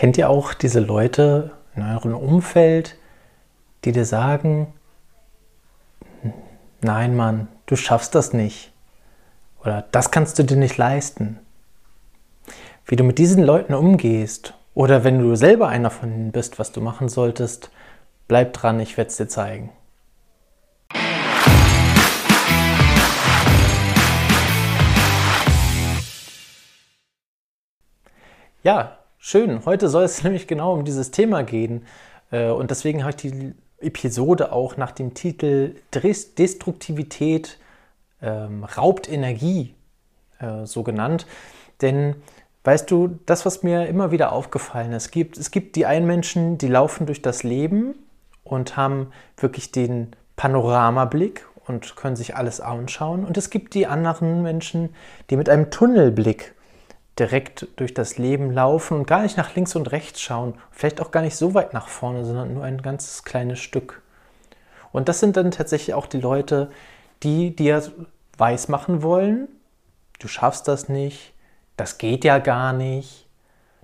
Kennt ihr auch diese Leute in eurem Umfeld, die dir sagen, nein Mann, du schaffst das nicht. Oder das kannst du dir nicht leisten. Wie du mit diesen Leuten umgehst oder wenn du selber einer von ihnen bist, was du machen solltest, bleib dran, ich werde es dir zeigen. Ja, schön. Heute soll es nämlich genau um dieses Thema gehen. Äh, und deswegen habe ich die Episode auch nach dem Titel Destruktivität ähm, raubt Energie äh, so genannt. Denn weißt du, das, was mir immer wieder aufgefallen ist, gibt, es gibt die einen Menschen, die laufen durch das Leben und haben wirklich den Panoramablick und können sich alles anschauen. Und es gibt die anderen Menschen, die mit einem Tunnelblick direkt durch das Leben laufen und gar nicht nach links und rechts schauen, vielleicht auch gar nicht so weit nach vorne, sondern nur ein ganz kleines Stück. Und das sind dann tatsächlich auch die Leute, die dir weismachen wollen, du schaffst das nicht, das geht ja gar nicht,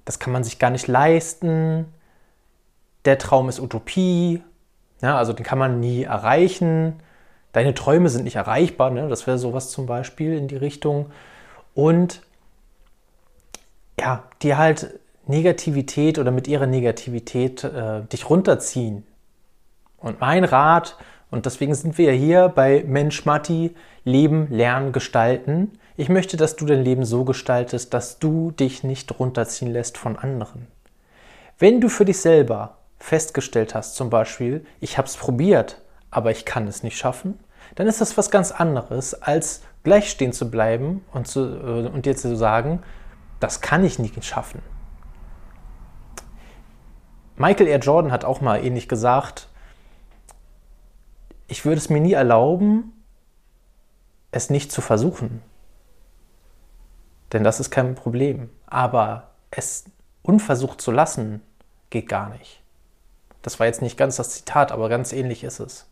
das kann man sich gar nicht leisten, der Traum ist Utopie, ja, also den kann man nie erreichen, deine Träume sind nicht erreichbar, ne? das wäre sowas zum Beispiel in die Richtung. Und ja, die halt Negativität oder mit ihrer Negativität äh, dich runterziehen. Und mein Rat, und deswegen sind wir ja hier bei Mensch Matti, Leben, Lernen, Gestalten. Ich möchte, dass du dein Leben so gestaltest, dass du dich nicht runterziehen lässt von anderen. Wenn du für dich selber festgestellt hast, zum Beispiel, ich habe es probiert, aber ich kann es nicht schaffen, dann ist das was ganz anderes, als gleich stehen zu bleiben und, zu, äh, und dir zu sagen, das kann ich nicht schaffen. Michael R. Jordan hat auch mal ähnlich gesagt, ich würde es mir nie erlauben, es nicht zu versuchen. Denn das ist kein Problem. Aber es unversucht zu lassen, geht gar nicht. Das war jetzt nicht ganz das Zitat, aber ganz ähnlich ist es.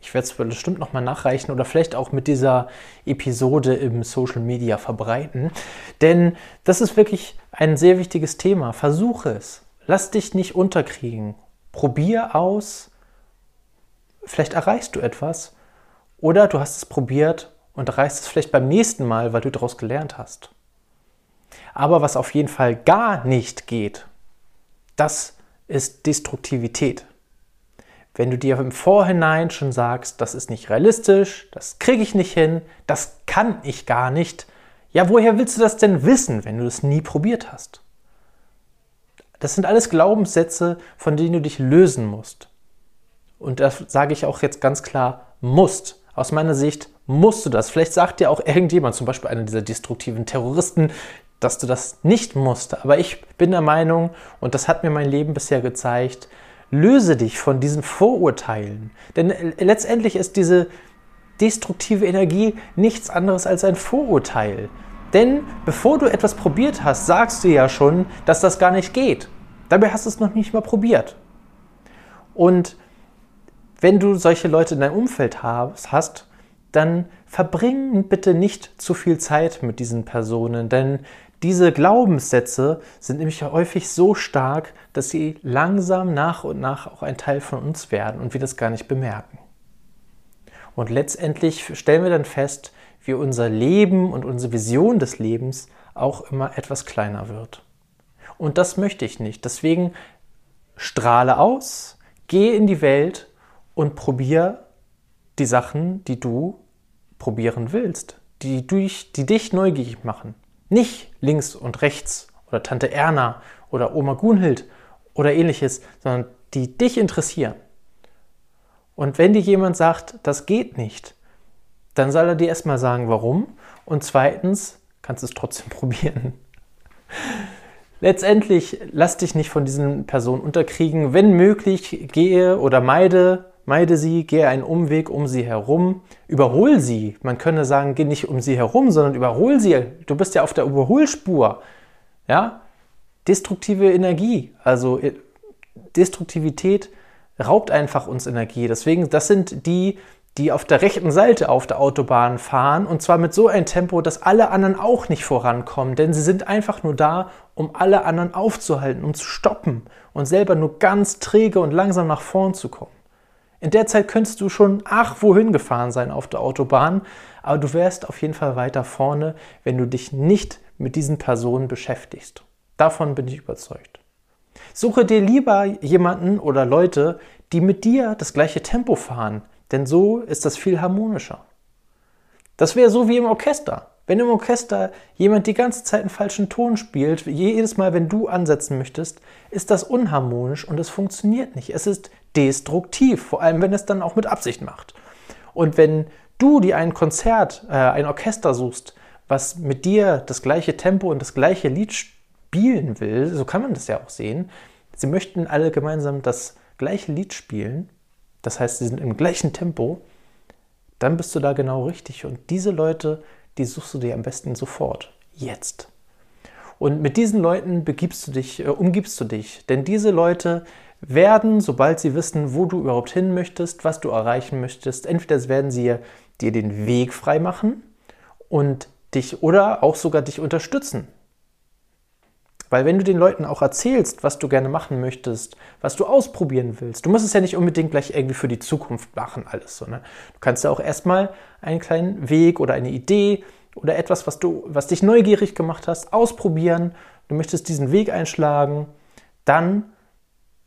Ich werde es bestimmt nochmal nachreichen oder vielleicht auch mit dieser Episode im Social Media verbreiten. Denn das ist wirklich ein sehr wichtiges Thema. Versuche es. Lass dich nicht unterkriegen. Probier aus. Vielleicht erreichst du etwas. Oder du hast es probiert und erreichst es vielleicht beim nächsten Mal, weil du daraus gelernt hast. Aber was auf jeden Fall gar nicht geht, das ist Destruktivität. Wenn du dir im Vorhinein schon sagst, das ist nicht realistisch, das kriege ich nicht hin, das kann ich gar nicht, ja, woher willst du das denn wissen, wenn du es nie probiert hast? Das sind alles Glaubenssätze, von denen du dich lösen musst. Und das sage ich auch jetzt ganz klar, musst. Aus meiner Sicht musst du das. Vielleicht sagt dir auch irgendjemand, zum Beispiel einer dieser destruktiven Terroristen, dass du das nicht musst. Aber ich bin der Meinung, und das hat mir mein Leben bisher gezeigt, Löse dich von diesen Vorurteilen. Denn letztendlich ist diese destruktive Energie nichts anderes als ein Vorurteil. Denn bevor du etwas probiert hast, sagst du ja schon, dass das gar nicht geht. Dabei hast du es noch nicht mal probiert. Und wenn du solche Leute in deinem Umfeld hast, dann verbring bitte nicht zu viel Zeit mit diesen Personen, denn diese Glaubenssätze sind nämlich häufig so stark, dass sie langsam nach und nach auch ein Teil von uns werden und wir das gar nicht bemerken. Und letztendlich stellen wir dann fest, wie unser Leben und unsere Vision des Lebens auch immer etwas kleiner wird. Und das möchte ich nicht. Deswegen strahle aus, gehe in die Welt und probiere die Sachen, die du probieren willst, die, durch, die dich neugierig machen. Nicht links und rechts oder Tante Erna oder Oma Gunhild oder ähnliches, sondern die dich interessieren. Und wenn dir jemand sagt, das geht nicht, dann soll er dir erstmal sagen, warum. Und zweitens kannst du es trotzdem probieren. Letztendlich lass dich nicht von diesen Personen unterkriegen. Wenn möglich, gehe oder meide Meide sie, gehe einen Umweg um sie herum, überhol sie. Man könnte sagen, geh nicht um sie herum, sondern überhol sie. Du bist ja auf der Überholspur. Ja? Destruktive Energie, also äh, Destruktivität raubt einfach uns Energie. Deswegen, das sind die, die auf der rechten Seite auf der Autobahn fahren und zwar mit so einem Tempo, dass alle anderen auch nicht vorankommen, denn sie sind einfach nur da, um alle anderen aufzuhalten, um zu stoppen und selber nur ganz träge und langsam nach vorn zu kommen. In der Zeit könntest du schon ach wohin gefahren sein auf der Autobahn, aber du wärst auf jeden Fall weiter vorne, wenn du dich nicht mit diesen Personen beschäftigst. Davon bin ich überzeugt. Suche dir lieber jemanden oder Leute, die mit dir das gleiche Tempo fahren, denn so ist das viel harmonischer. Das wäre so wie im Orchester. Wenn im Orchester jemand die ganze Zeit einen falschen Ton spielt, jedes Mal, wenn du ansetzen möchtest, ist das unharmonisch und es funktioniert nicht. Es ist destruktiv, vor allem wenn es dann auch mit Absicht macht. Und wenn du dir ein Konzert, äh, ein Orchester suchst, was mit dir das gleiche Tempo und das gleiche Lied spielen will, so kann man das ja auch sehen, sie möchten alle gemeinsam das gleiche Lied spielen, das heißt, sie sind im gleichen Tempo, dann bist du da genau richtig. Und diese Leute, die suchst du dir am besten sofort, jetzt. Und mit diesen Leuten begibst du dich, äh, umgibst du dich. Denn diese Leute werden, sobald sie wissen, wo du überhaupt hin möchtest, was du erreichen möchtest, entweder werden sie dir den Weg frei machen und dich oder auch sogar dich unterstützen. Weil wenn du den Leuten auch erzählst, was du gerne machen möchtest, was du ausprobieren willst, du musst es ja nicht unbedingt gleich irgendwie für die Zukunft machen, alles so. Ne? Du kannst ja auch erstmal einen kleinen Weg oder eine Idee oder etwas, was du, was dich neugierig gemacht hast, ausprobieren. Du möchtest diesen Weg einschlagen, dann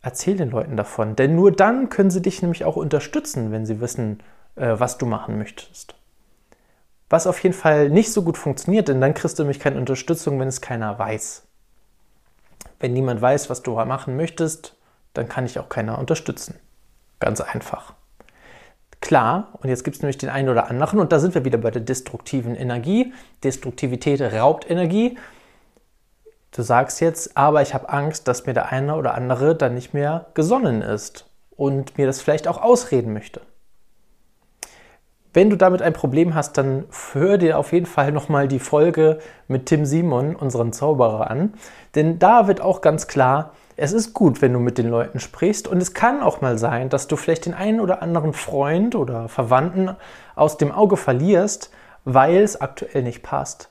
erzähl den Leuten davon. Denn nur dann können sie dich nämlich auch unterstützen, wenn sie wissen, äh, was du machen möchtest. Was auf jeden Fall nicht so gut funktioniert, denn dann kriegst du nämlich keine Unterstützung, wenn es keiner weiß. Wenn niemand weiß, was du machen möchtest, dann kann ich auch keiner unterstützen. Ganz einfach. Klar, und jetzt gibt es nämlich den einen oder anderen, und da sind wir wieder bei der destruktiven Energie. Destruktivität raubt Energie. Du sagst jetzt, aber ich habe Angst, dass mir der eine oder andere dann nicht mehr gesonnen ist und mir das vielleicht auch ausreden möchte. Wenn du damit ein Problem hast, dann hör dir auf jeden Fall nochmal die Folge mit Tim Simon, unseren Zauberer, an. Denn da wird auch ganz klar, es ist gut, wenn du mit den Leuten sprichst. Und es kann auch mal sein, dass du vielleicht den einen oder anderen Freund oder Verwandten aus dem Auge verlierst, weil es aktuell nicht passt.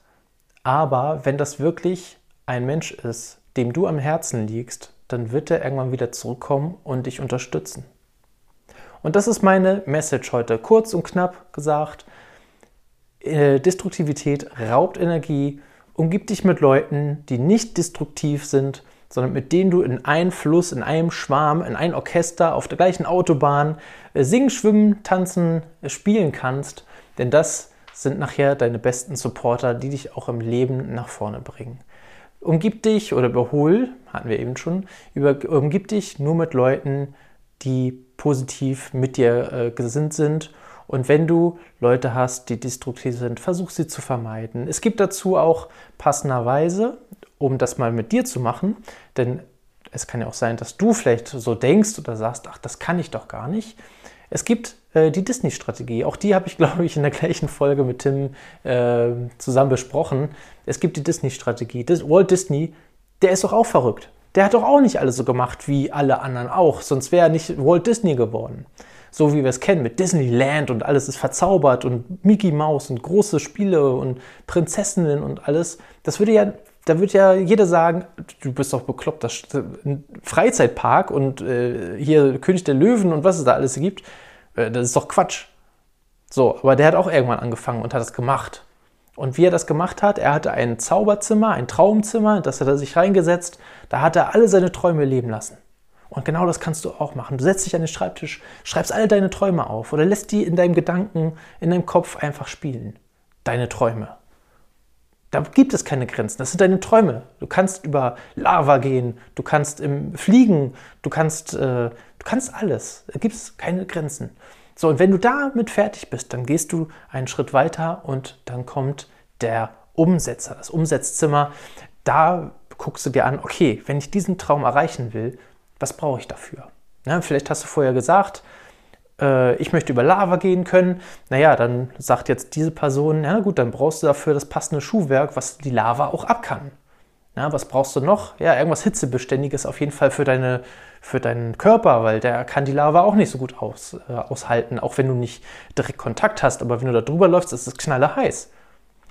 Aber wenn das wirklich ein Mensch ist, dem du am Herzen liegst, dann wird er irgendwann wieder zurückkommen und dich unterstützen. Und das ist meine Message heute. Kurz und knapp gesagt, äh, Destruktivität raubt Energie. Umgib dich mit Leuten, die nicht destruktiv sind, sondern mit denen du in einen Fluss, in einem Schwarm, in ein Orchester, auf der gleichen Autobahn äh, singen, schwimmen, tanzen, äh, spielen kannst. Denn das sind nachher deine besten Supporter, die dich auch im Leben nach vorne bringen. Umgib dich oder überhol, hatten wir eben schon, über, umgib dich nur mit Leuten, die positiv mit dir äh, gesinnt sind. Und wenn du Leute hast, die destruktiv sind, versuch sie zu vermeiden. Es gibt dazu auch passenderweise, um das mal mit dir zu machen, denn es kann ja auch sein, dass du vielleicht so denkst oder sagst, ach, das kann ich doch gar nicht. Es gibt äh, die Disney-Strategie. Auch die habe ich, glaube ich, in der gleichen Folge mit Tim äh, zusammen besprochen. Es gibt die Disney-Strategie. Walt Disney, der ist doch auch verrückt. Der hat doch auch nicht alles so gemacht wie alle anderen auch, sonst wäre er nicht Walt Disney geworden. So wie wir es kennen mit Disneyland und alles ist verzaubert und Mickey Mouse und große Spiele und Prinzessinnen und alles. Das würde ja, da würde ja jeder sagen, du bist doch bekloppt, das ein Freizeitpark und äh, hier König der Löwen und was es da alles gibt, äh, das ist doch Quatsch. So, aber der hat auch irgendwann angefangen und hat das gemacht. Und wie er das gemacht hat, er hatte ein Zauberzimmer, ein Traumzimmer, das hat er sich reingesetzt, da hat er alle seine Träume leben lassen. Und genau das kannst du auch machen. Du setzt dich an den Schreibtisch, schreibst alle deine Träume auf oder lässt die in deinem Gedanken, in deinem Kopf einfach spielen. Deine Träume. Da gibt es keine Grenzen. Das sind deine Träume. Du kannst über Lava gehen, du kannst im Fliegen, du kannst, äh, du kannst alles. Da gibt es keine Grenzen. So, und wenn du damit fertig bist, dann gehst du einen Schritt weiter und dann kommt der Umsetzer, das Umsetzzimmer. Da guckst du dir an, okay, wenn ich diesen Traum erreichen will, was brauche ich dafür? Ja, vielleicht hast du vorher gesagt, äh, ich möchte über Lava gehen können. Naja, dann sagt jetzt diese Person, ja gut, dann brauchst du dafür das passende Schuhwerk, was die Lava auch ab kann. Ja, was brauchst du noch? Ja, irgendwas Hitzebeständiges auf jeden Fall für, deine, für deinen Körper, weil der kann die Lava auch nicht so gut aus, äh, aushalten, auch wenn du nicht direkt Kontakt hast. Aber wenn du da drüber läufst, ist es knallerheiß.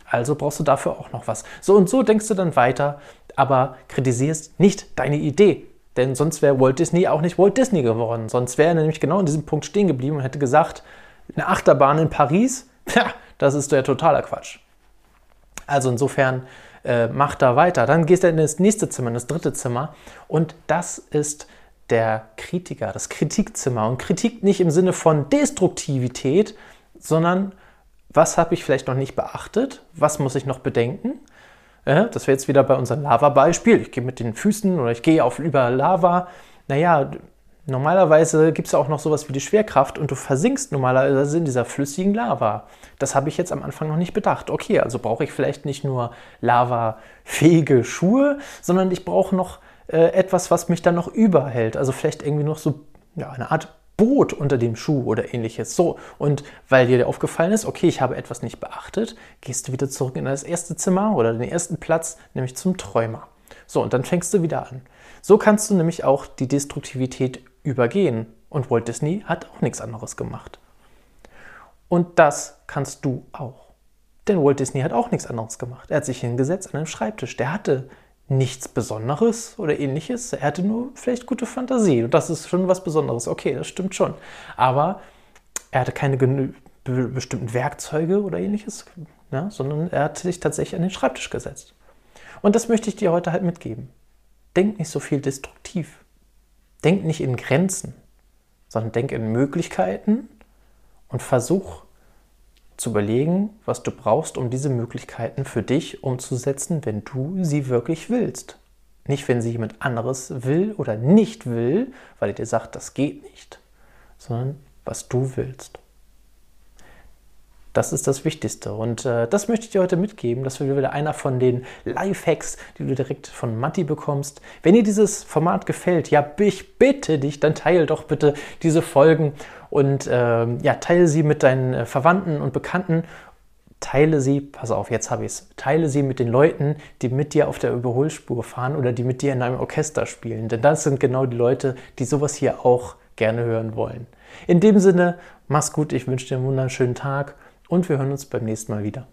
Also brauchst du dafür auch noch was. So und so denkst du dann weiter, aber kritisierst nicht deine Idee. Denn sonst wäre Walt Disney auch nicht Walt Disney geworden. Sonst wäre er nämlich genau in diesem Punkt stehen geblieben und hätte gesagt, eine Achterbahn in Paris, ja, das ist ja totaler Quatsch. Also insofern äh, mach da weiter. Dann gehst du in das nächste Zimmer, in das dritte Zimmer und das ist der Kritiker, das Kritikzimmer. Und Kritik nicht im Sinne von Destruktivität, sondern was habe ich vielleicht noch nicht beachtet, was muss ich noch bedenken. Äh, das wäre jetzt wieder bei unserem Lava-Beispiel. Ich gehe mit den Füßen oder ich gehe auf über Lava. Naja, Normalerweise gibt es ja auch noch sowas wie die Schwerkraft und du versinkst normalerweise in dieser flüssigen Lava. Das habe ich jetzt am Anfang noch nicht bedacht. Okay, also brauche ich vielleicht nicht nur lavafähige Schuhe, sondern ich brauche noch äh, etwas, was mich dann noch überhält. Also vielleicht irgendwie noch so ja, eine Art Boot unter dem Schuh oder ähnliches. So, und weil dir aufgefallen ist, okay, ich habe etwas nicht beachtet, gehst du wieder zurück in das erste Zimmer oder den ersten Platz, nämlich zum Träumer. So, und dann fängst du wieder an. So kannst du nämlich auch die Destruktivität übergehen. Und Walt Disney hat auch nichts anderes gemacht. Und das kannst du auch. Denn Walt Disney hat auch nichts anderes gemacht. Er hat sich hingesetzt an einem Schreibtisch. Der hatte nichts Besonderes oder ähnliches. Er hatte nur vielleicht gute Fantasie. Und das ist schon was Besonderes. Okay, das stimmt schon. Aber er hatte keine bestimmten Werkzeuge oder ähnliches, ja, sondern er hat sich tatsächlich an den Schreibtisch gesetzt. Und das möchte ich dir heute halt mitgeben. Denk nicht so viel destruktiv. Denk nicht in Grenzen, sondern denk in Möglichkeiten und versuch zu überlegen, was du brauchst, um diese Möglichkeiten für dich umzusetzen, wenn du sie wirklich willst. Nicht, wenn sie jemand anderes will oder nicht will, weil er dir sagt, das geht nicht, sondern was du willst. Das ist das Wichtigste. Und äh, das möchte ich dir heute mitgeben. Das wird wieder einer von den Lifehacks, die du direkt von Matti bekommst. Wenn dir dieses Format gefällt, ja, ich bitte dich, dann teile doch bitte diese Folgen und äh, ja, teile sie mit deinen äh, Verwandten und Bekannten. Teile sie, pass auf, jetzt habe ich es, teile sie mit den Leuten, die mit dir auf der Überholspur fahren oder die mit dir in einem Orchester spielen. Denn das sind genau die Leute, die sowas hier auch gerne hören wollen. In dem Sinne, mach's gut, ich wünsche dir einen wunderschönen Tag und wir hören uns beim nächsten Mal wieder.